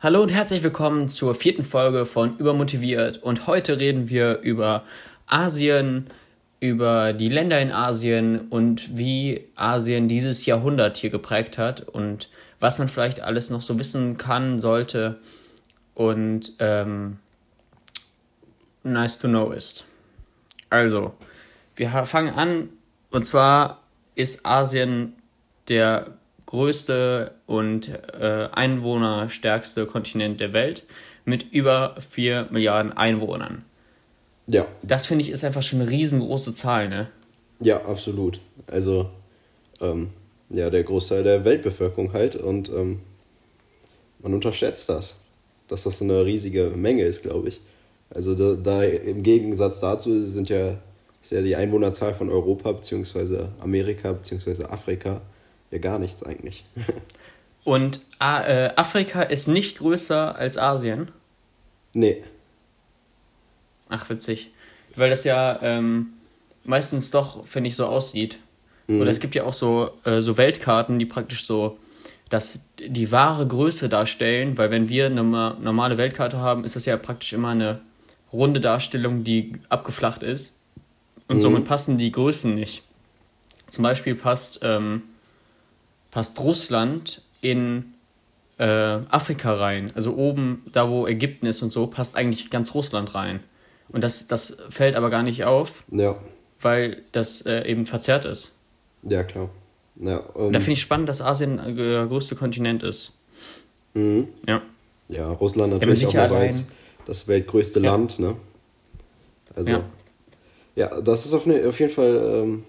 Hallo und herzlich willkommen zur vierten Folge von Übermotiviert und heute reden wir über Asien, über die Länder in Asien und wie Asien dieses Jahrhundert hier geprägt hat und was man vielleicht alles noch so wissen kann, sollte und ähm, nice to know ist. Also, wir fangen an und zwar ist Asien der größte und äh, einwohnerstärkste Kontinent der Welt mit über 4 Milliarden Einwohnern. Ja. Das finde ich ist einfach schon eine riesengroße Zahl, ne? Ja, absolut. Also, ähm, ja, der Großteil der Weltbevölkerung halt und ähm, man unterschätzt das, dass das so eine riesige Menge ist, glaube ich. Also da, da, im Gegensatz dazu sind ja, ist ja die Einwohnerzahl von Europa bzw. Amerika bzw. Afrika ja gar nichts eigentlich. Und äh, Afrika ist nicht größer als Asien? Nee. Ach, witzig. Weil das ja ähm, meistens doch, finde ich, so aussieht. Mhm. Oder es gibt ja auch so, äh, so Weltkarten, die praktisch so das, die wahre Größe darstellen, weil wenn wir eine normale Weltkarte haben, ist das ja praktisch immer eine runde Darstellung, die abgeflacht ist. Und mhm. somit passen die Größen nicht. Zum Beispiel passt, ähm, passt Russland in äh, Afrika rein. Also oben, da wo Ägypten ist und so, passt eigentlich ganz Russland rein. Und das, das fällt aber gar nicht auf, ja. weil das äh, eben verzerrt ist. Ja, klar. Ja, um, da finde ich spannend, dass Asien der größte Kontinent ist. Mhm. Ja. Ja, Russland natürlich ja, auch ja als das weltgrößte ja. Land, ne? Also, ja, ja das ist auf, ne, auf jeden Fall ähm,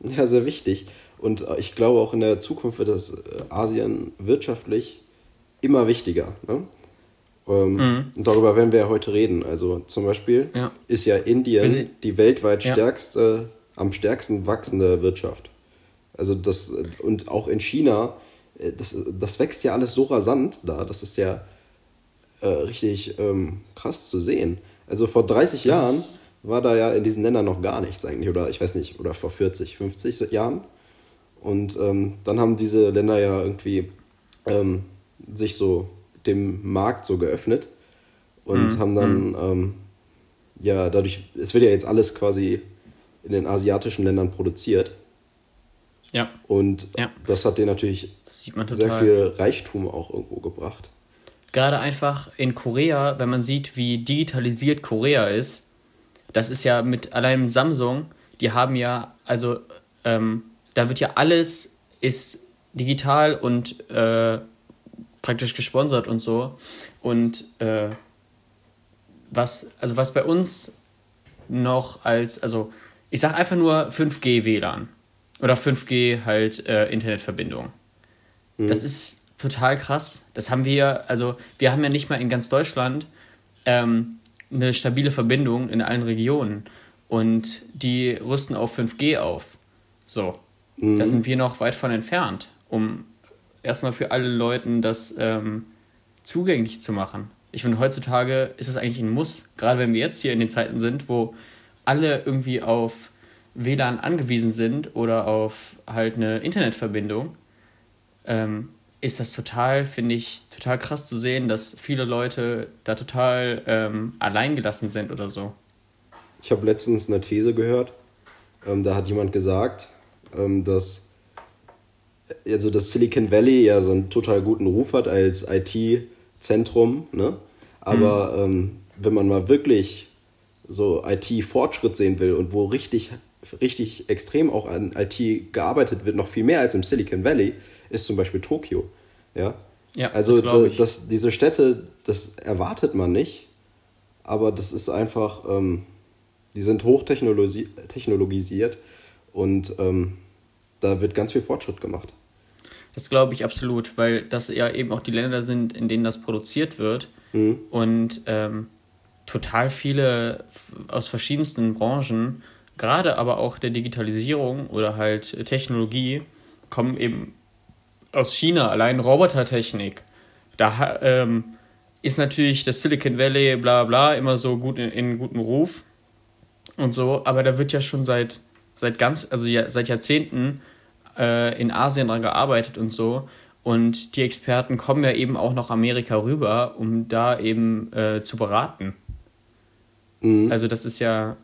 ja, sehr wichtig. Und äh, ich glaube auch in der Zukunft wird das äh, Asien wirtschaftlich immer wichtiger. Ne? Ähm, mhm. Und darüber werden wir ja heute reden. Also zum Beispiel ja. ist ja Indien die weltweit ja. stärkste, am stärksten wachsende Wirtschaft. Also das, und auch in China, äh, das, das wächst ja alles so rasant da, das ist ja äh, richtig ähm, krass zu sehen. Also vor 30 das Jahren war da ja in diesen Ländern noch gar nichts eigentlich, oder ich weiß nicht, oder vor 40, 50 Jahren. Und ähm, dann haben diese Länder ja irgendwie ähm, sich so dem Markt so geöffnet und mhm. haben dann, mhm. ähm, ja, dadurch, es wird ja jetzt alles quasi in den asiatischen Ländern produziert. Ja. Und ja. das hat denen natürlich sehr viel Reichtum auch irgendwo gebracht. Gerade einfach in Korea, wenn man sieht, wie digitalisiert Korea ist, das ist ja mit allein mit Samsung, die haben ja, also ähm, da wird ja alles ist digital und äh, praktisch gesponsert und so. Und äh, was, also was bei uns noch als, also ich sag einfach nur 5G WLAN oder 5G halt äh, Internetverbindung. Mhm. Das ist total krass. Das haben wir, also wir haben ja nicht mal in ganz Deutschland ähm, eine stabile Verbindung in allen Regionen. Und die rüsten auf 5G auf. So. Mhm. Da sind wir noch weit von entfernt, um erstmal für alle Leuten das ähm, zugänglich zu machen. Ich finde, heutzutage ist es eigentlich ein Muss, gerade wenn wir jetzt hier in den Zeiten sind, wo alle irgendwie auf WLAN angewiesen sind oder auf halt eine Internetverbindung, ähm, ist das total, finde ich, total krass zu sehen, dass viele Leute da total ähm, alleingelassen sind oder so. Ich habe letztens eine These gehört, ähm, da hat jemand gesagt, ähm, dass also das Silicon Valley ja so einen total guten Ruf hat als IT-Zentrum, ne? Aber mhm. ähm, wenn man mal wirklich so IT-Fortschritt sehen will und wo richtig, richtig extrem auch an IT gearbeitet wird, noch viel mehr als im Silicon Valley, ist zum Beispiel Tokio. Ja, ja also das das, diese Städte, das erwartet man nicht, aber das ist einfach, ähm, die sind hochtechnologisiert und ähm, da wird ganz viel Fortschritt gemacht. Das glaube ich absolut, weil das ja eben auch die Länder sind, in denen das produziert wird. Mhm. Und ähm, total viele aus verschiedensten Branchen, gerade aber auch der Digitalisierung oder halt Technologie, kommen eben aus China. Allein Robotertechnik. Da ähm, ist natürlich das Silicon Valley, bla bla, immer so gut in, in gutem Ruf. und so, aber da wird ja schon seit, seit ganz, also ja, seit Jahrzehnten äh, in Asien dran gearbeitet und so. Und die Experten kommen ja eben auch nach Amerika rüber, um da eben äh, zu beraten. Mhm. Also das ist ja,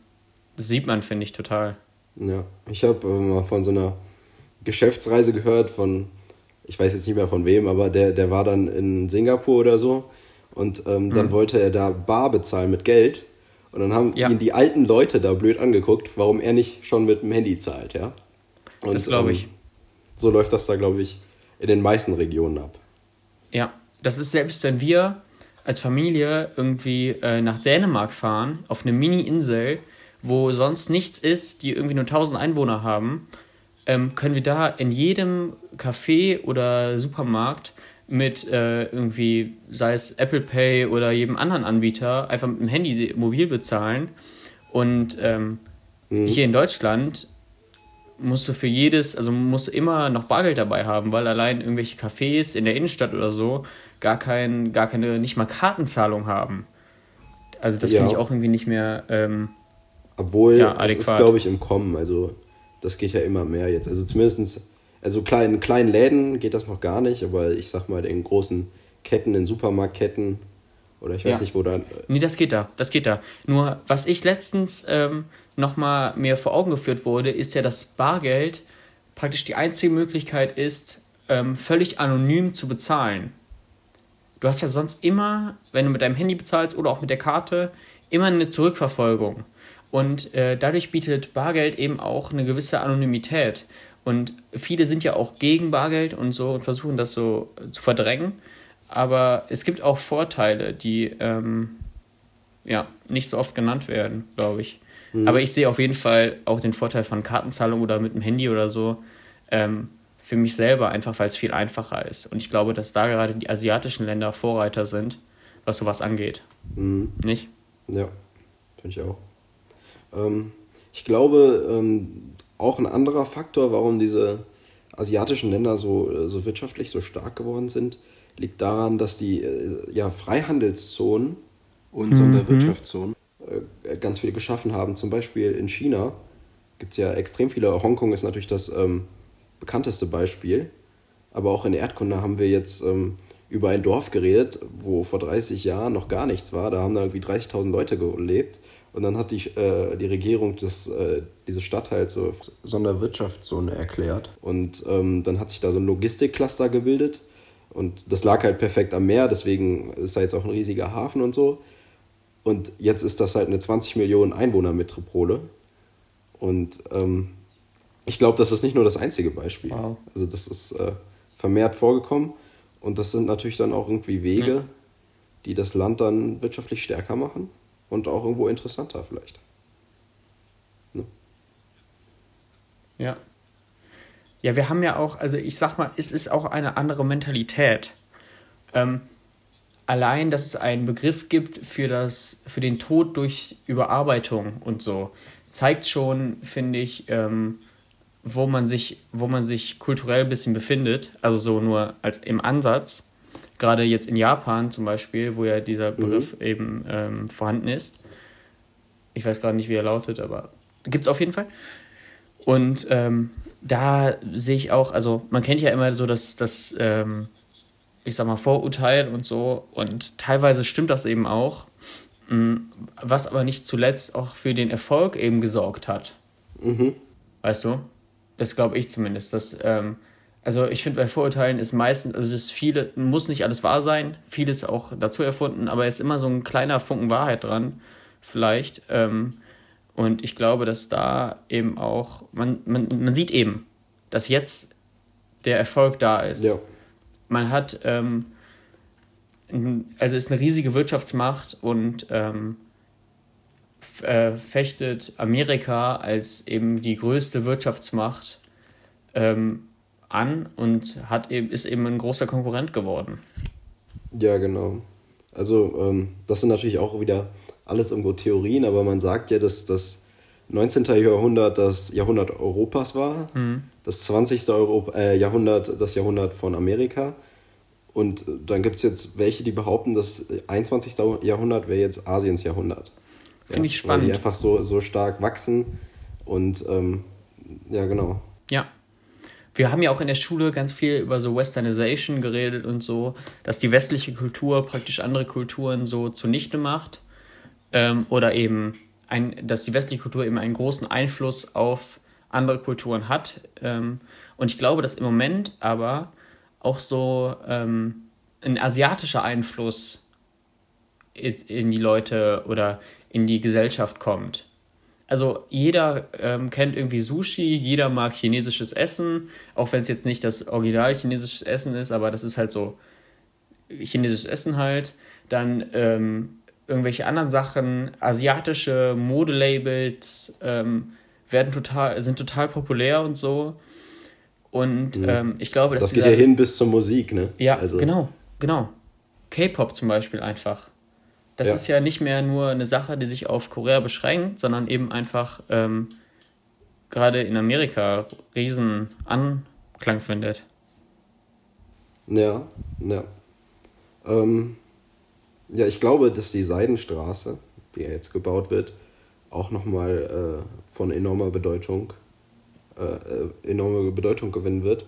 das sieht man, finde ich, total. Ja, ich habe äh, mal von so einer Geschäftsreise gehört von, ich weiß jetzt nicht mehr von wem, aber der, der war dann in Singapur oder so und ähm, dann mhm. wollte er da bar bezahlen mit Geld und dann haben ja. ihn die alten Leute da blöd angeguckt, warum er nicht schon mit dem Handy zahlt, ja. Und, das glaube ich. Ähm, so läuft das da, glaube ich, in den meisten Regionen ab. Ja, das ist selbst, wenn wir als Familie irgendwie äh, nach Dänemark fahren, auf eine Mini-Insel, wo sonst nichts ist, die irgendwie nur 1000 Einwohner haben, ähm, können wir da in jedem Café oder Supermarkt mit äh, irgendwie, sei es Apple Pay oder jedem anderen Anbieter, einfach mit dem Handy mobil bezahlen. Und ähm, mhm. hier in Deutschland musst du für jedes, also musst du immer noch Bargeld dabei haben, weil allein irgendwelche Cafés in der Innenstadt oder so gar, kein, gar keine, nicht mal Kartenzahlung haben. Also das ja. finde ich auch irgendwie nicht mehr. Ähm, Obwohl, ja, das ist, glaube ich, im Kommen. Also das geht ja immer mehr jetzt. Also zumindest, also kleinen, kleinen Läden geht das noch gar nicht, aber ich sag mal, in großen Ketten, in Supermarktketten oder ich weiß ja. nicht, wo dann. Nee, das geht da, das geht da. Nur, was ich letztens ähm, nochmal mir vor Augen geführt wurde, ist ja, dass Bargeld praktisch die einzige Möglichkeit ist, ähm, völlig anonym zu bezahlen. Du hast ja sonst immer, wenn du mit deinem Handy bezahlst oder auch mit der Karte, immer eine Zurückverfolgung. Und äh, dadurch bietet Bargeld eben auch eine gewisse Anonymität. Und viele sind ja auch gegen Bargeld und so und versuchen das so zu verdrängen. Aber es gibt auch Vorteile, die ähm, ja, nicht so oft genannt werden, glaube ich. Mhm. Aber ich sehe auf jeden Fall auch den Vorteil von Kartenzahlung oder mit dem Handy oder so ähm, für mich selber, einfach weil es viel einfacher ist. Und ich glaube, dass da gerade die asiatischen Länder Vorreiter sind, was sowas angeht. Mhm. Nicht? Ja, finde ich auch. Ähm, ich glaube, ähm, auch ein anderer Faktor, warum diese asiatischen Länder so, äh, so wirtschaftlich so stark geworden sind, liegt daran, dass die äh, ja, Freihandelszonen und mhm. Sonderwirtschaftszonen äh, ganz viele geschaffen haben. Zum Beispiel in China gibt es ja extrem viele. Hongkong ist natürlich das ähm, bekannteste Beispiel. Aber auch in Erdkunde haben wir jetzt ähm, über ein Dorf geredet, wo vor 30 Jahren noch gar nichts war. Da haben da irgendwie 30.000 Leute gelebt. Und dann hat die, äh, die Regierung das, äh, diese Stadtteils so Sonderwirtschaftszone erklärt. Und ähm, dann hat sich da so ein Logistikcluster gebildet. Und das lag halt perfekt am Meer, deswegen ist da jetzt auch ein riesiger Hafen und so. Und jetzt ist das halt eine 20 Millionen Einwohner-Metropole. Und ähm, ich glaube, das ist nicht nur das einzige Beispiel. Wow. Also das ist äh, vermehrt vorgekommen. Und das sind natürlich dann auch irgendwie Wege, ja. die das Land dann wirtschaftlich stärker machen und auch irgendwo interessanter vielleicht. Ne? Ja. Ja, wir haben ja auch, also ich sag mal, es ist auch eine andere Mentalität. Ähm, allein, dass es einen Begriff gibt für, das, für den Tod durch Überarbeitung und so, zeigt schon, finde ich, ähm, wo, man sich, wo man sich kulturell ein bisschen befindet. Also so nur als im Ansatz gerade jetzt in Japan zum Beispiel, wo ja dieser mhm. Begriff mhm. eben ähm, vorhanden ist. Ich weiß gerade nicht, wie er lautet, aber gibt es auf jeden Fall. Und ähm, da sehe ich auch, also man kennt ja immer so das, das ähm, ich sag mal, Vorurteil und so. Und teilweise stimmt das eben auch. Mm, was aber nicht zuletzt auch für den Erfolg eben gesorgt hat. Mhm. Weißt du? Das glaube ich zumindest. Dass, ähm, also ich finde, bei Vorurteilen ist meistens, also das viele, muss nicht alles wahr sein, vieles auch dazu erfunden, aber es ist immer so ein kleiner Funken Wahrheit dran, vielleicht. Ähm, und ich glaube, dass da eben auch, man, man, man sieht eben, dass jetzt der Erfolg da ist. Ja. Man hat, ähm, also ist eine riesige Wirtschaftsmacht und ähm, äh, fechtet Amerika als eben die größte Wirtschaftsmacht ähm, an und hat eben, ist eben ein großer Konkurrent geworden. Ja, genau. Also ähm, das sind natürlich auch wieder alles irgendwo Theorien, aber man sagt ja, dass das 19. Jahrhundert das Jahrhundert Europas war, mhm. das 20. Europa, äh, Jahrhundert das Jahrhundert von Amerika. Und dann gibt es jetzt welche, die behaupten, das 21. Jahrhundert wäre jetzt Asiens Jahrhundert. Finde ja, ich spannend. Weil die einfach so, so stark wachsen und ähm, ja, genau. Ja. Wir haben ja auch in der Schule ganz viel über so Westernization geredet und so, dass die westliche Kultur praktisch andere Kulturen so zunichte macht. Ähm, oder eben, ein, dass die westliche Kultur eben einen großen Einfluss auf andere Kulturen hat. Ähm, und ich glaube, dass im Moment aber auch so ähm, ein asiatischer Einfluss in die Leute oder in die Gesellschaft kommt. Also jeder ähm, kennt irgendwie Sushi, jeder mag chinesisches Essen, auch wenn es jetzt nicht das original chinesische Essen ist, aber das ist halt so chinesisches Essen halt. Dann ähm, irgendwelche anderen Sachen, asiatische Modelabels ähm, werden total, sind total populär und so. Und mhm. ähm, ich glaube, dass. Das geht ja hin bis zur Musik, ne? Ja, also. genau, genau. K-Pop zum Beispiel einfach. Das ja. ist ja nicht mehr nur eine Sache, die sich auf Korea beschränkt, sondern eben einfach ähm, gerade in Amerika riesen Anklang findet. Ja, ja. Ähm, ja, ich glaube, dass die Seidenstraße, die ja jetzt gebaut wird, auch nochmal äh, von enormer Bedeutung, äh, äh, enorme Bedeutung gewinnen wird.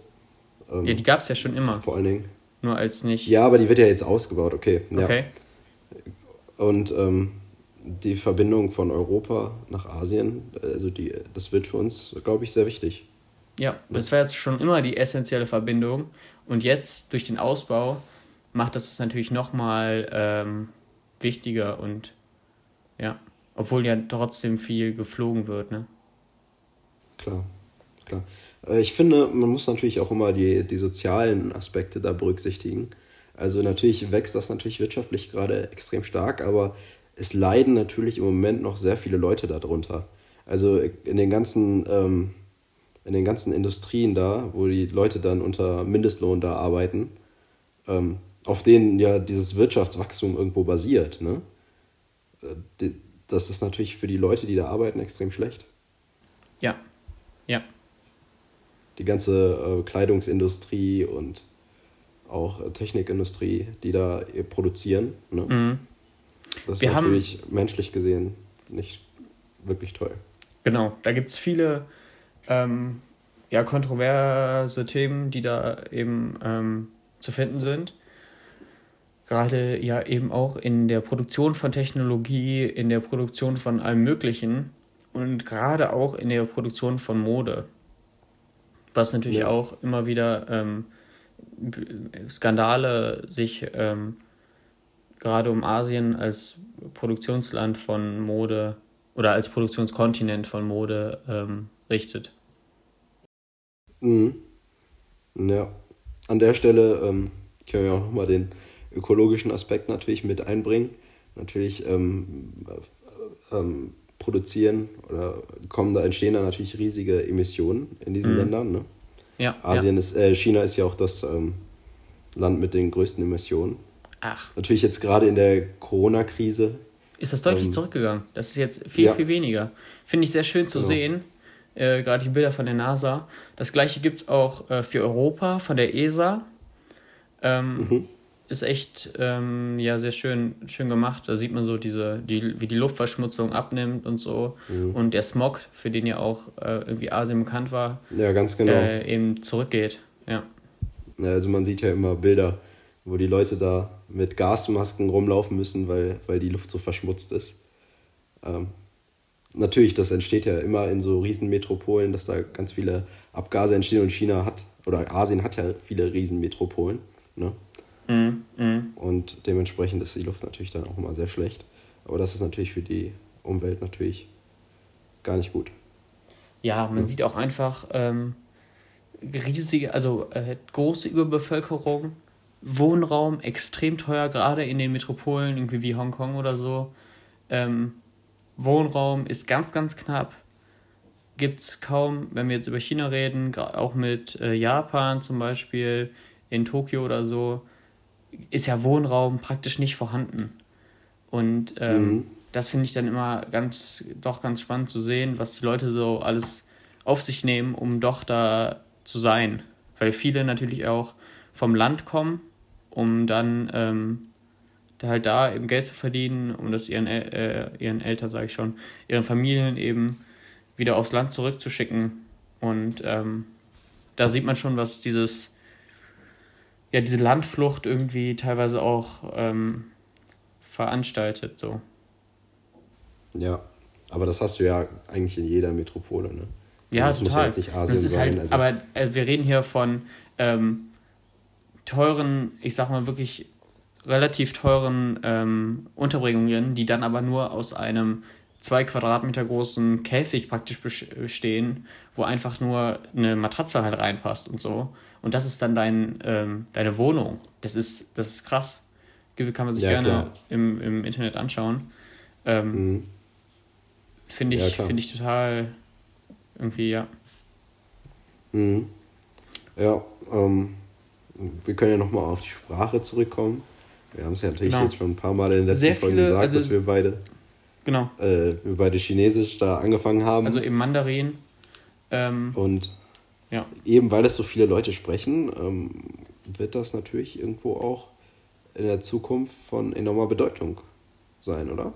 Ähm, ja, die gab es ja schon immer. Vor allen Dingen. Nur als nicht. Ja, aber die wird ja jetzt ausgebaut, okay. Okay. Und ähm, die Verbindung von Europa nach Asien, also die, das wird für uns, glaube ich, sehr wichtig. Ja, das war jetzt schon immer die essentielle Verbindung. Und jetzt durch den Ausbau macht das natürlich nochmal ähm, wichtiger und ja, obwohl ja trotzdem viel geflogen wird, ne? Klar, klar. Äh, ich finde, man muss natürlich auch immer die, die sozialen Aspekte da berücksichtigen. Also natürlich wächst das natürlich wirtschaftlich gerade extrem stark, aber es leiden natürlich im Moment noch sehr viele Leute darunter. Also in den ganzen, ähm, in den ganzen Industrien da, wo die Leute dann unter Mindestlohn da arbeiten, ähm, auf denen ja dieses Wirtschaftswachstum irgendwo basiert. Ne? Äh, das ist natürlich für die Leute, die da arbeiten, extrem schlecht. Ja, ja. Die ganze äh, Kleidungsindustrie und auch äh, Technikindustrie, die da produzieren. Ne? Mhm. Das Wir ist natürlich haben, menschlich gesehen nicht wirklich toll. Genau, da gibt es viele ähm, ja, kontroverse Themen, die da eben ähm, zu finden sind gerade ja eben auch in der Produktion von Technologie, in der Produktion von allem Möglichen und gerade auch in der Produktion von Mode. Was natürlich ja. auch immer wieder ähm, Skandale sich ähm, gerade um Asien als Produktionsland von Mode oder als Produktionskontinent von Mode ähm, richtet. Mhm. Ja, an der Stelle ähm, können wir auch nochmal den ökologischen Aspekt natürlich mit einbringen. Natürlich ähm, ähm, produzieren oder kommen da entstehen da natürlich riesige Emissionen in diesen mhm. Ländern. Ne? Ja, Asien ja. ist, äh, China ist ja auch das ähm, Land mit den größten Emissionen. Ach. Natürlich jetzt gerade in der Corona-Krise. Ist das deutlich ähm, zurückgegangen? Das ist jetzt viel, ja. viel weniger. Finde ich sehr schön zu genau. sehen. Äh, gerade die Bilder von der NASA. Das gleiche gibt es auch äh, für Europa von der ESA. Ähm, mhm ist echt ähm, ja sehr schön, schön gemacht. Da sieht man so diese, die, wie die Luftverschmutzung abnimmt und so. Mhm. Und der Smog, für den ja auch äh, irgendwie Asien bekannt war, ja, ganz genau. Äh, eben zurückgeht. Ja. ja. Also man sieht ja immer Bilder, wo die Leute da mit Gasmasken rumlaufen müssen, weil, weil die Luft so verschmutzt ist. Ähm, natürlich, das entsteht ja immer in so Riesenmetropolen, dass da ganz viele Abgase entstehen und China hat, oder Asien hat ja viele Riesenmetropolen. Ne? Mhm, mhm. Und dementsprechend ist die Luft natürlich dann auch immer sehr schlecht. Aber das ist natürlich für die Umwelt natürlich gar nicht gut. Ja, man ja. sieht auch einfach ähm, riesige, also äh, große Überbevölkerung, Wohnraum extrem teuer, gerade in den Metropolen, irgendwie wie Hongkong oder so. Ähm, Wohnraum ist ganz, ganz knapp. Gibt es kaum, wenn wir jetzt über China reden, auch mit äh, Japan zum Beispiel, in Tokio oder so, ist ja Wohnraum praktisch nicht vorhanden. Und ähm, mhm. das finde ich dann immer ganz, doch ganz spannend zu sehen, was die Leute so alles auf sich nehmen, um doch da zu sein. Weil viele natürlich auch vom Land kommen, um dann ähm, halt da eben Geld zu verdienen, um das ihren, äh, ihren Eltern, sage ich schon, ihren Familien eben wieder aufs Land zurückzuschicken. Und ähm, da sieht man schon, was dieses, ja, diese Landflucht irgendwie teilweise auch ähm, veranstaltet. So. Ja, aber das hast du ja eigentlich in jeder Metropole, ne? Ja, also das total. Muss ja nicht Asien das ist sein, halt, also. aber äh, wir reden hier von ähm, teuren, ich sag mal wirklich relativ teuren ähm, Unterbringungen, die dann aber nur aus einem zwei Quadratmeter großen Käfig praktisch bestehen, wo einfach nur eine Matratze halt reinpasst und so. Und das ist dann dein, ähm, deine Wohnung. Das ist, das ist krass. Kann man sich ja, gerne im, im Internet anschauen. Ähm, mhm. Finde ich, ja, find ich total irgendwie, ja. Mhm. Ja, ähm, wir können ja nochmal auf die Sprache zurückkommen. Wir haben es ja natürlich genau. jetzt schon ein paar Mal in den letzten Sehr Folgen viele, gesagt, also dass wir beide, genau. Äh, wir beide Chinesisch da angefangen haben. Also im Mandarin. Ähm, Und ja. eben weil das so viele Leute sprechen, ähm, wird das natürlich irgendwo auch in der Zukunft von enormer Bedeutung sein, oder?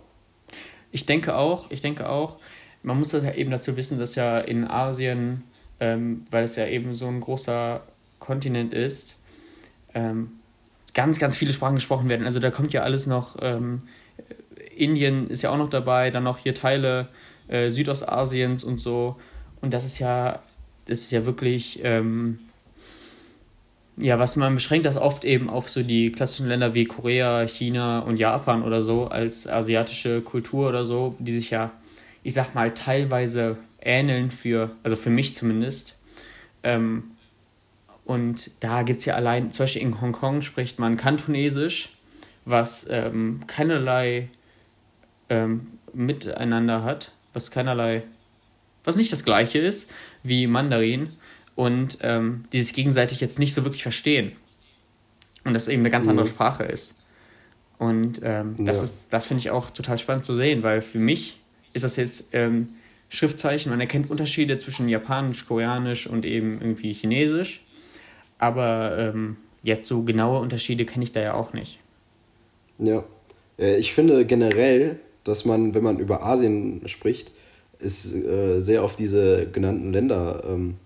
Ich denke auch, ich denke auch. Man muss das ja eben dazu wissen, dass ja in Asien, ähm, weil es ja eben so ein großer Kontinent ist, ähm, ganz, ganz viele Sprachen gesprochen werden. Also da kommt ja alles noch, ähm, Indien ist ja auch noch dabei, dann noch hier Teile äh, Südostasiens und so. Und das ist ja, das ist ja wirklich, ähm, ja, was man beschränkt das oft eben auf so die klassischen Länder wie Korea, China und Japan oder so als asiatische Kultur oder so, die sich ja, ich sag mal, teilweise ähneln für, also für mich zumindest. Ähm, und da gibt es ja allein, zum Beispiel in Hongkong spricht man Kantonesisch, was ähm, keinerlei ähm, miteinander hat, was keinerlei, was nicht das gleiche ist wie Mandarin und ähm, die sich gegenseitig jetzt nicht so wirklich verstehen. Und das eben eine ganz andere mhm. Sprache ist. Und ähm, das, ja. das finde ich auch total spannend zu sehen, weil für mich ist das jetzt ähm, Schriftzeichen, man erkennt Unterschiede zwischen Japanisch, Koreanisch und eben irgendwie Chinesisch. Aber ähm, jetzt so genaue Unterschiede kenne ich da ja auch nicht. Ja, äh, ich finde generell, dass man, wenn man über Asien spricht, ist äh, sehr auf diese genannten Länder ähm,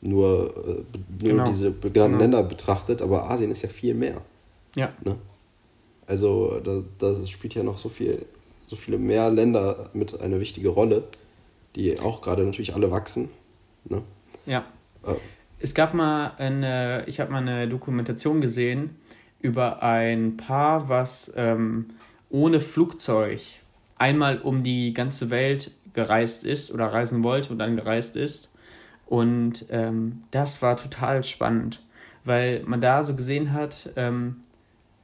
nur, äh, nur genau. diese genannten genau. Länder betrachtet, aber Asien ist ja viel mehr. Ja. Ne? Also da, da spielt ja noch so viel, so viele mehr Länder mit eine wichtige Rolle, die auch gerade natürlich alle wachsen. Ne? Ja. Äh, es gab mal eine, ich habe mal eine Dokumentation gesehen über ein Paar, was ähm, ohne Flugzeug einmal um die ganze Welt gereist ist oder reisen wollte und dann gereist ist. Und ähm, das war total spannend, weil man da so gesehen hat, ähm,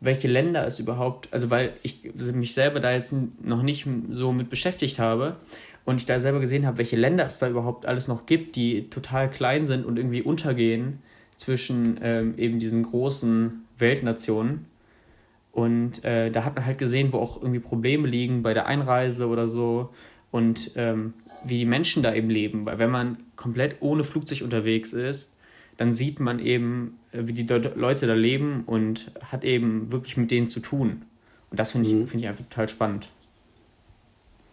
welche Länder es überhaupt, also weil ich mich selber da jetzt noch nicht so mit beschäftigt habe und ich da selber gesehen habe, welche Länder es da überhaupt alles noch gibt, die total klein sind und irgendwie untergehen zwischen ähm, eben diesen großen Weltnationen. Und äh, da hat man halt gesehen, wo auch irgendwie Probleme liegen bei der Einreise oder so und ähm, wie die Menschen da eben leben. Weil wenn man komplett ohne Flugzeug unterwegs ist, dann sieht man eben, äh, wie die Leute da leben und hat eben wirklich mit denen zu tun. Und das finde ich, mhm. find ich einfach total spannend.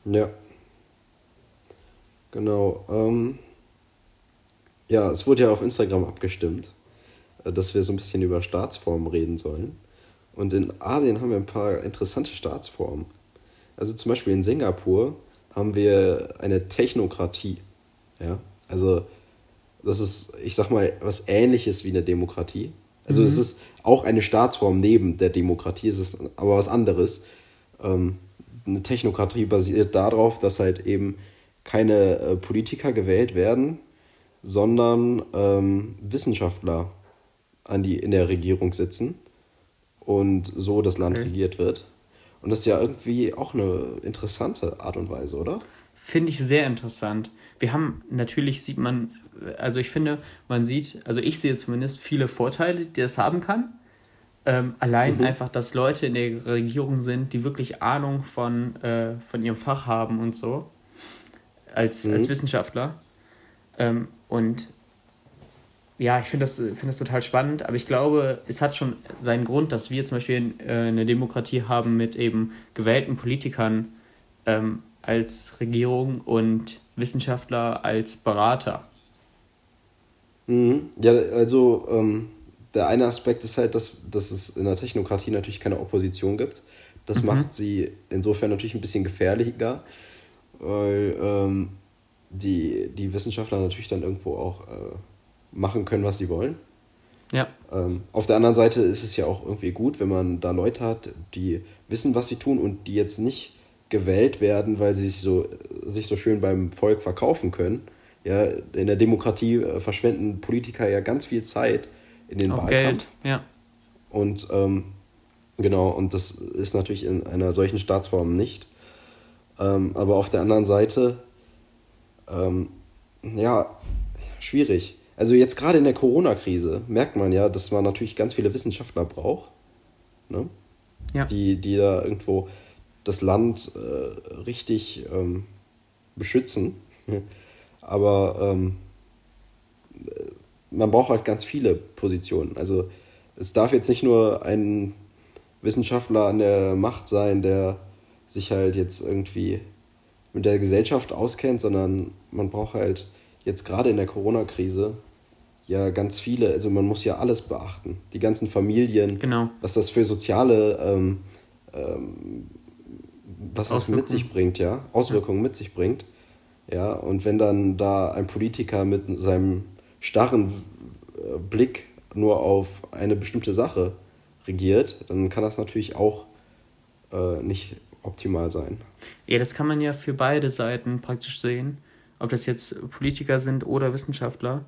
Ja, Genau. Ähm, ja, es wurde ja auf Instagram abgestimmt, äh, dass wir so ein bisschen über Staatsformen reden sollen. Und in Asien haben wir ein paar interessante Staatsformen. Also zum Beispiel in Singapur haben wir eine Technokratie. Ja, also das ist, ich sag mal, was ähnliches wie eine Demokratie. Also mhm. es ist auch eine Staatsform neben der Demokratie, es ist aber was anderes. Ähm, eine Technokratie basiert darauf, dass halt eben keine äh, Politiker gewählt werden, sondern ähm, Wissenschaftler an die, in der Regierung sitzen und so das Land okay. regiert wird. Und das ist ja irgendwie auch eine interessante Art und Weise, oder? Finde ich sehr interessant. Wir haben natürlich, sieht man, also ich finde, man sieht, also ich sehe zumindest viele Vorteile, die das haben kann. Ähm, allein mhm. einfach, dass Leute in der Regierung sind, die wirklich Ahnung von, äh, von ihrem Fach haben und so als, mhm. als Wissenschaftler. Ähm, und ja, ich finde das, find das total spannend, aber ich glaube, es hat schon seinen Grund, dass wir zum Beispiel äh, eine Demokratie haben mit eben gewählten Politikern ähm, als Regierung und Wissenschaftler als Berater. Mhm. Ja, also ähm, der eine Aspekt ist halt, dass, dass es in der Technokratie natürlich keine Opposition gibt. Das mhm. macht sie insofern natürlich ein bisschen gefährlicher, weil ähm, die, die Wissenschaftler natürlich dann irgendwo auch äh, machen können, was sie wollen. Ja. Ähm, auf der anderen Seite ist es ja auch irgendwie gut, wenn man da Leute hat, die wissen, was sie tun und die jetzt nicht gewählt werden, weil sie sich so, sich so schön beim Volk verkaufen können. Ja, in der Demokratie äh, verschwenden Politiker ja ganz viel Zeit in den Auf Wahlkampf. Geld, ja. Und ähm, genau, und das ist natürlich in einer solchen Staatsform nicht. Ähm, aber auf der anderen Seite, ähm, ja, schwierig. Also jetzt gerade in der Corona-Krise merkt man ja, dass man natürlich ganz viele Wissenschaftler braucht, ne? ja. die, die da irgendwo das Land äh, richtig ähm, beschützen. Aber ähm, man braucht halt ganz viele Positionen. Also es darf jetzt nicht nur ein Wissenschaftler an der Macht sein, der sich halt jetzt irgendwie mit der Gesellschaft auskennt, sondern man braucht halt jetzt gerade in der Corona-Krise ja ganz viele, also man muss ja alles beachten. Die ganzen Familien, genau. was das für soziale, ähm, ähm, was das mit sich bringt, ja, Auswirkungen ja. mit sich bringt. Ja, und wenn dann da ein Politiker mit seinem starren äh, Blick nur auf eine bestimmte Sache regiert, dann kann das natürlich auch äh, nicht optimal sein. Ja, das kann man ja für beide Seiten praktisch sehen, ob das jetzt Politiker sind oder Wissenschaftler.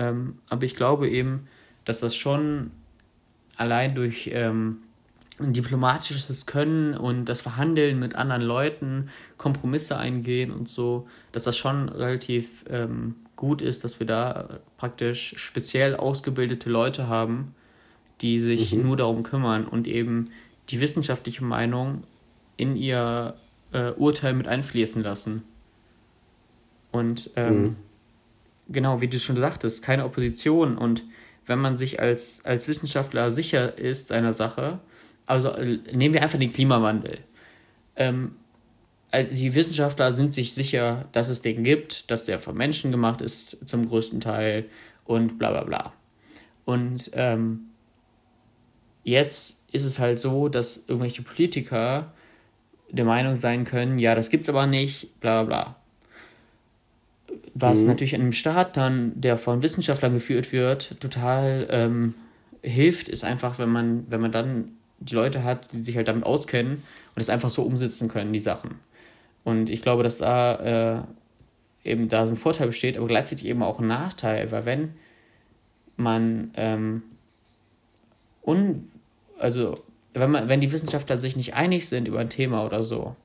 Ähm, aber ich glaube eben, dass das schon allein durch ähm, diplomatisches Können und das Verhandeln mit anderen Leuten, Kompromisse eingehen und so, dass das schon relativ ähm, gut ist, dass wir da praktisch speziell ausgebildete Leute haben, die sich mhm. nur darum kümmern und eben die wissenschaftliche Meinung in ihr äh, Urteil mit einfließen lassen. Und ähm, mhm genau, wie du schon sagtest, keine Opposition. Und wenn man sich als, als Wissenschaftler sicher ist seiner Sache, also äh, nehmen wir einfach den Klimawandel. Ähm, die Wissenschaftler sind sich sicher, dass es den gibt, dass der von Menschen gemacht ist zum größten Teil und bla bla bla. Und ähm, jetzt ist es halt so, dass irgendwelche Politiker der Meinung sein können, ja, das gibt's aber nicht, bla bla bla. Was mhm. natürlich einem Staat dann, der von Wissenschaftlern geführt wird, total ähm, hilft, ist einfach, wenn man, wenn man dann die Leute hat, die sich halt damit auskennen und es einfach so umsetzen können, die Sachen. Und ich glaube, dass da äh, eben da so ein Vorteil besteht, aber gleichzeitig eben auch ein Nachteil, weil wenn man ähm, un, also wenn man, wenn die Wissenschaftler sich nicht einig sind über ein Thema oder so,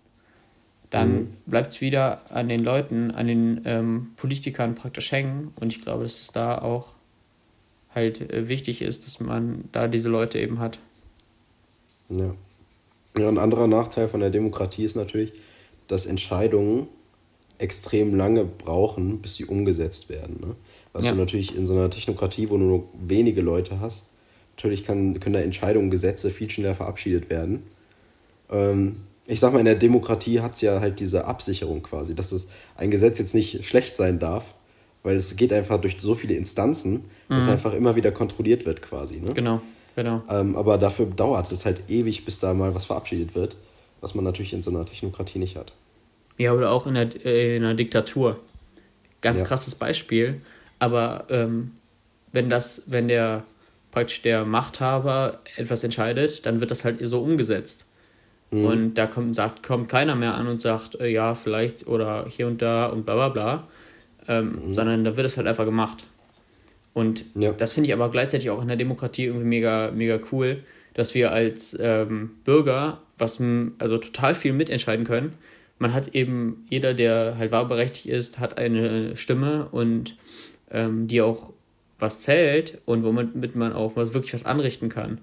dann mhm. bleibt es wieder an den Leuten, an den ähm, Politikern praktisch hängen. Und ich glaube, dass es da auch halt äh, wichtig ist, dass man da diese Leute eben hat. Ja. ja. Ein anderer Nachteil von der Demokratie ist natürlich, dass Entscheidungen extrem lange brauchen, bis sie umgesetzt werden. Ne? Was ja. du natürlich in so einer Technokratie, wo du nur wenige Leute hast, natürlich kann, können da Entscheidungen, Gesetze viel schneller verabschiedet werden. Ähm, ich sag mal, in der Demokratie hat es ja halt diese Absicherung quasi, dass es ein Gesetz jetzt nicht schlecht sein darf, weil es geht einfach durch so viele Instanzen, dass mhm. einfach immer wieder kontrolliert wird quasi. Ne? Genau, genau. Ähm, aber dafür dauert es halt ewig, bis da mal was verabschiedet wird, was man natürlich in so einer Technokratie nicht hat. Ja, oder auch in der, äh, in einer Diktatur. Ganz ja. krasses Beispiel. Aber ähm, wenn das, wenn der praktisch der Machthaber etwas entscheidet, dann wird das halt so umgesetzt. Mhm. Und da kommt, sagt, kommt keiner mehr an und sagt, äh, ja, vielleicht oder hier und da und bla bla bla. Ähm, mhm. Sondern da wird es halt einfach gemacht. Und ja. das finde ich aber gleichzeitig auch in der Demokratie irgendwie mega, mega cool, dass wir als ähm, Bürger was also total viel mitentscheiden können. Man hat eben, jeder, der halt wahlberechtigt ist, hat eine Stimme und ähm, die auch was zählt und womit man auch was wirklich was anrichten kann.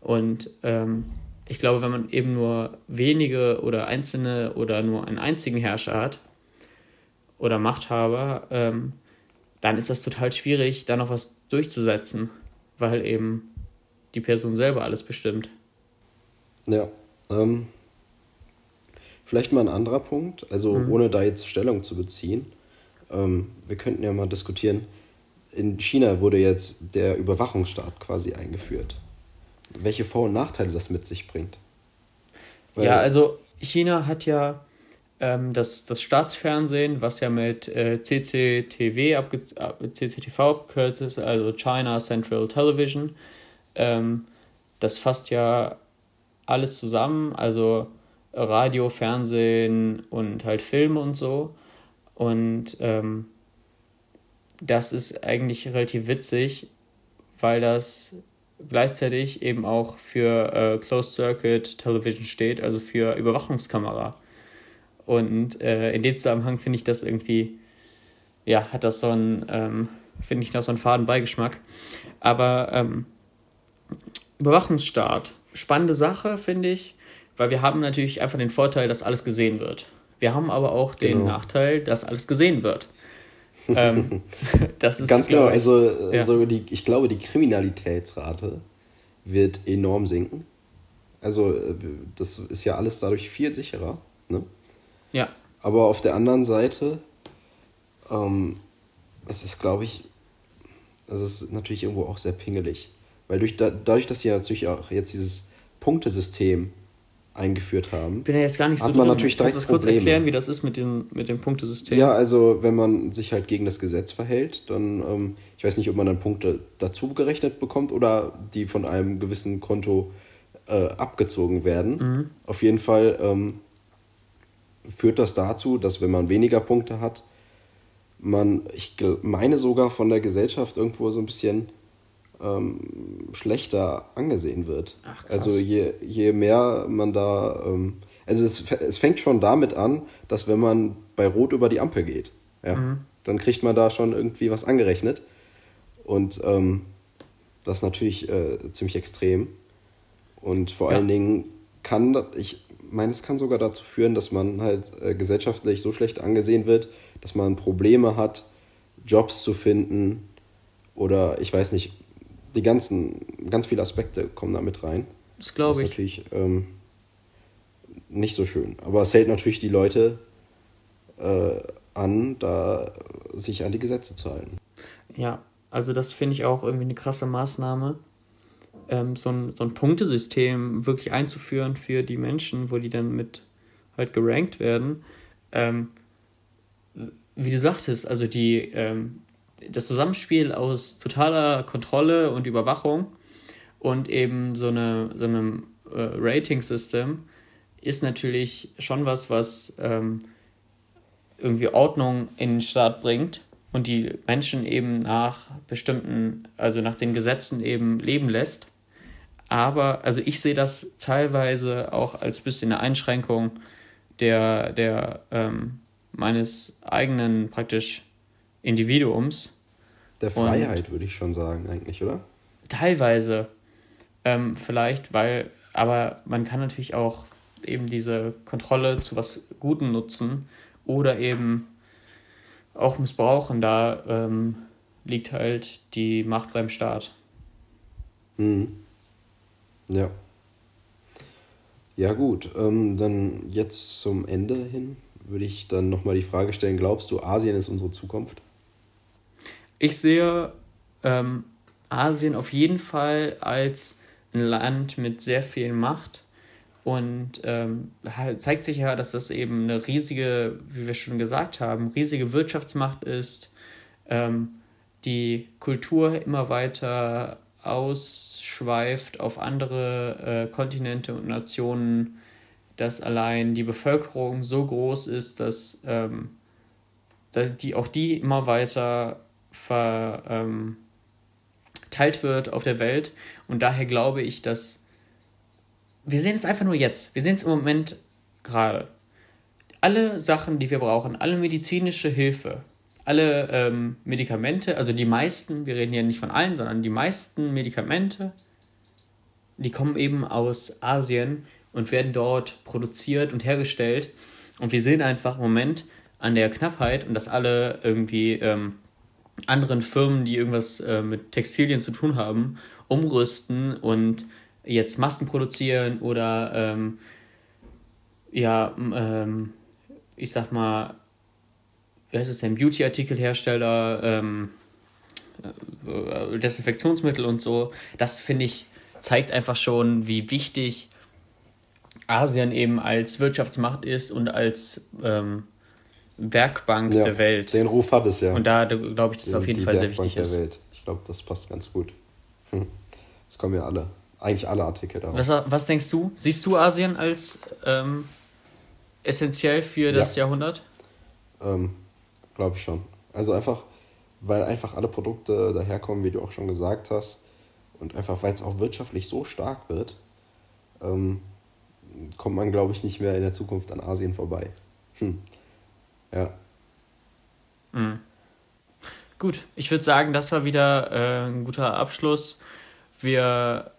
Und ähm, ich glaube, wenn man eben nur wenige oder einzelne oder nur einen einzigen Herrscher hat oder Machthaber, ähm, dann ist das total schwierig, da noch was durchzusetzen, weil eben die Person selber alles bestimmt. Ja. Ähm, vielleicht mal ein anderer Punkt, also mhm. ohne da jetzt Stellung zu beziehen. Ähm, wir könnten ja mal diskutieren, in China wurde jetzt der Überwachungsstaat quasi eingeführt. Welche Vor- und Nachteile das mit sich bringt. Weil ja, also China hat ja ähm, das, das Staatsfernsehen, was ja mit äh, CCTV, abge CCTV abgekürzt ist, also China Central Television, ähm, das fasst ja alles zusammen, also Radio, Fernsehen und halt Filme und so. Und ähm, das ist eigentlich relativ witzig, weil das gleichzeitig eben auch für äh, Closed Circuit Television steht, also für Überwachungskamera. Und äh, in dem Zusammenhang finde ich das irgendwie, ja, hat das so einen, ähm, finde ich noch so einen faden Beigeschmack. Aber ähm, Überwachungsstaat, spannende Sache, finde ich, weil wir haben natürlich einfach den Vorteil, dass alles gesehen wird. Wir haben aber auch den genau. Nachteil, dass alles gesehen wird. Ähm, das ist ganz genau. Also, ja. also die, ich glaube, die Kriminalitätsrate wird enorm sinken. Also äh, das ist ja alles dadurch viel sicherer. Ne? Ja. Aber auf der anderen Seite, ähm, es ist, glaube ich, also es ist natürlich irgendwo auch sehr pingelig. Weil durch, dadurch, dass sie natürlich auch jetzt dieses Punktesystem eingeführt haben. Bin ja jetzt gar nicht so hat man drin. natürlich Kannst du das kurz erklären, wie das ist mit dem, mit dem Punktesystem? Ja, also wenn man sich halt gegen das Gesetz verhält, dann, ähm, ich weiß nicht, ob man dann Punkte dazu gerechnet bekommt oder die von einem gewissen Konto äh, abgezogen werden. Mhm. Auf jeden Fall ähm, führt das dazu, dass wenn man weniger Punkte hat, man, ich meine sogar von der Gesellschaft irgendwo so ein bisschen ähm, schlechter angesehen wird. Ach, also je, je mehr man da, ähm, also es, es fängt schon damit an, dass wenn man bei Rot über die Ampel geht, ja, mhm. dann kriegt man da schon irgendwie was angerechnet. Und ähm, das ist natürlich äh, ziemlich extrem. Und vor ja. allen Dingen kann, ich meine, es kann sogar dazu führen, dass man halt äh, gesellschaftlich so schlecht angesehen wird, dass man Probleme hat, Jobs zu finden oder ich weiß nicht, die ganzen, ganz viele Aspekte kommen da mit rein. Das glaube ich. Das ist natürlich ähm, nicht so schön. Aber es hält natürlich die Leute äh, an, da sich an die Gesetze zu halten. Ja, also das finde ich auch irgendwie eine krasse Maßnahme, ähm, so, ein, so ein Punktesystem wirklich einzuführen für die Menschen, wo die dann mit halt gerankt werden. Ähm, wie du sagtest, also die, ähm, das Zusammenspiel aus totaler Kontrolle und Überwachung und eben so, eine, so einem äh, Rating-System ist natürlich schon was, was ähm, irgendwie Ordnung in den Staat bringt und die Menschen eben nach bestimmten, also nach den Gesetzen eben leben lässt. Aber, also ich sehe das teilweise auch als bisschen eine Einschränkung der, der ähm, meines eigenen praktisch Individuums. Der Freiheit, würde ich schon sagen, eigentlich, oder? Teilweise. Ähm, vielleicht, weil, aber man kann natürlich auch eben diese Kontrolle zu was Guten nutzen oder eben auch missbrauchen. Da ähm, liegt halt die Macht beim Staat. Mhm. Ja. Ja, gut. Ähm, dann jetzt zum Ende hin würde ich dann nochmal die Frage stellen: Glaubst du, Asien ist unsere Zukunft? Ich sehe ähm, Asien auf jeden Fall als ein Land mit sehr viel Macht. Und ähm, zeigt sich ja, dass das eben eine riesige, wie wir schon gesagt haben, riesige Wirtschaftsmacht ist, ähm, die Kultur immer weiter ausschweift auf andere äh, Kontinente und Nationen, dass allein die Bevölkerung so groß ist, dass ähm, die, auch die immer weiter verteilt ähm, wird auf der Welt. Und daher glaube ich, dass wir sehen es einfach nur jetzt. Wir sehen es im Moment gerade. Alle Sachen, die wir brauchen, alle medizinische Hilfe, alle ähm, Medikamente, also die meisten, wir reden hier nicht von allen, sondern die meisten Medikamente, die kommen eben aus Asien und werden dort produziert und hergestellt. Und wir sehen einfach im Moment an der Knappheit und dass alle irgendwie ähm, anderen Firmen, die irgendwas äh, mit Textilien zu tun haben, umrüsten und jetzt Masken produzieren oder ähm, ja, ähm, ich sag mal, wie heißt es denn, Beauty-Artikelhersteller, ähm, äh, Desinfektionsmittel und so, das finde ich, zeigt einfach schon, wie wichtig Asien eben als Wirtschaftsmacht ist und als ähm, Werkbank ja, der Welt. Den Ruf hat es ja. Und da glaube ich, dass es auf jeden Fall sehr wichtig der ist. Welt. Ich glaube, das passt ganz gut. Hm. Es kommen ja alle, eigentlich alle Artikel da. Was, was denkst du? Siehst du Asien als ähm, essentiell für das ja. Jahrhundert? Ähm, glaube ich schon. Also einfach, weil einfach alle Produkte daherkommen, wie du auch schon gesagt hast. Und einfach, weil es auch wirtschaftlich so stark wird, ähm, kommt man, glaube ich, nicht mehr in der Zukunft an Asien vorbei. Hm. Ja. Mhm. Gut, ich würde sagen, das war wieder äh, ein guter Abschluss. Wir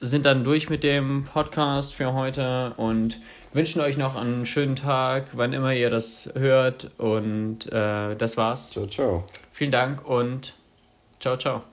sind dann durch mit dem Podcast für heute und wünschen euch noch einen schönen Tag, wann immer ihr das hört. Und äh, das war's. Ciao, ciao. Vielen Dank und ciao, ciao.